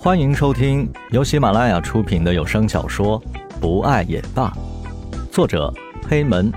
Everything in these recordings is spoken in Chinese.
欢迎收听由喜马拉雅出品的有声小说《不爱也罢》，作者黑门，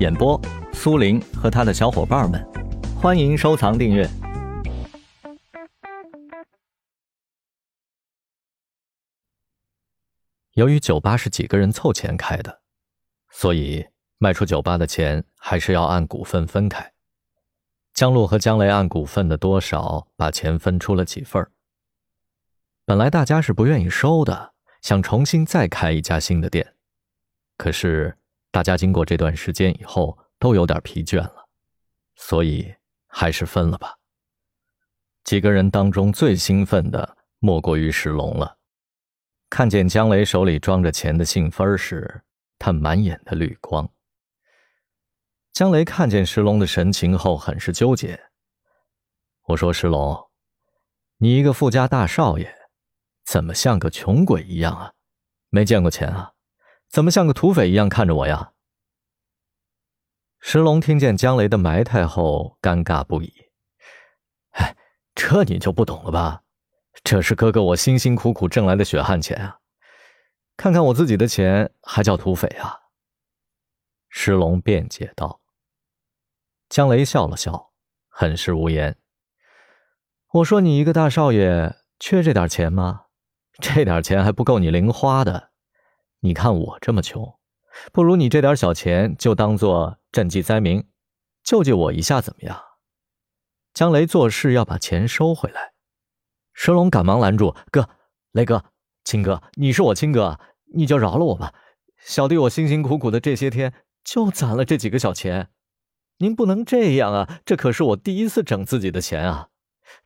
演播苏林和他的小伙伴们。欢迎收藏订阅。由于酒吧是几个人凑钱开的，所以卖出酒吧的钱还是要按股份分开。江路和江雷按股份的多少把钱分出了几份儿。本来大家是不愿意收的，想重新再开一家新的店，可是大家经过这段时间以后都有点疲倦了，所以还是分了吧。几个人当中最兴奋的莫过于石龙了。看见姜雷手里装着钱的信封时，他满眼的绿光。姜雷看见石龙的神情后，很是纠结。我说：“石龙，你一个富家大少爷。”怎么像个穷鬼一样啊？没见过钱啊？怎么像个土匪一样看着我呀？石龙听见江雷的埋汰后，尴尬不已。哎，这你就不懂了吧？这是哥哥我辛辛苦苦挣来的血汗钱啊！看看我自己的钱，还叫土匪啊？石龙辩解道。江雷笑了笑，很是无言。我说你一个大少爷，缺这点钱吗？这点钱还不够你零花的，你看我这么穷，不如你这点小钱就当做赈济灾民，救济我一下怎么样？江雷做事要把钱收回来，蛇龙赶忙拦住：“哥，雷哥，亲哥，你是我亲哥，你就饶了我吧。小弟我辛辛苦苦的这些天就攒了这几个小钱，您不能这样啊！这可是我第一次整自己的钱啊，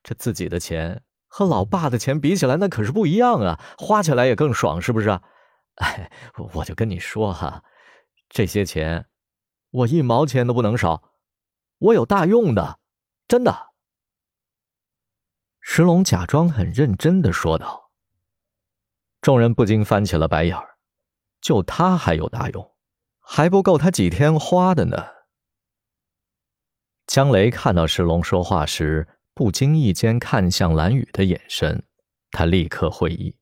这自己的钱。”和老爸的钱比起来，那可是不一样啊！花起来也更爽，是不是？哎，我就跟你说哈，这些钱我一毛钱都不能少，我有大用的，真的。石龙假装很认真的说道。众人不禁翻起了白眼儿，就他还有大用，还不够他几天花的呢。江雷看到石龙说话时。不经意间看向蓝雨的眼神，他立刻会意。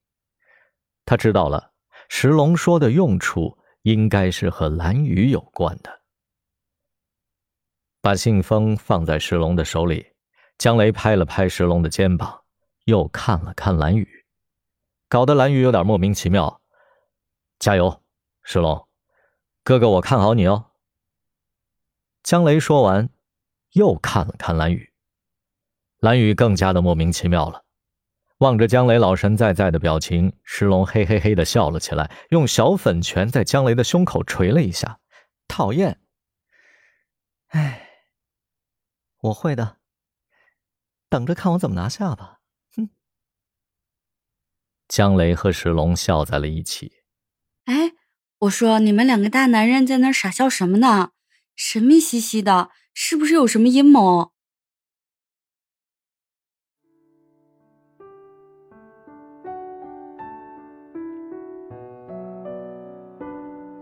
他知道了，石龙说的用处应该是和蓝雨有关的。把信封放在石龙的手里，江雷拍了拍石龙的肩膀，又看了看蓝雨，搞得蓝雨有点莫名其妙。加油，石龙，哥哥，我看好你哦。江雷说完，又看了看蓝雨。蓝雨更加的莫名其妙了，望着江雷老神在在的表情，石龙嘿嘿嘿的笑了起来，用小粉拳在江雷的胸口捶了一下。讨厌！哎，我会的，等着看我怎么拿下吧。哼！江雷和石龙笑在了一起。哎，我说你们两个大男人在那傻笑什么呢？神秘兮兮的，是不是有什么阴谋？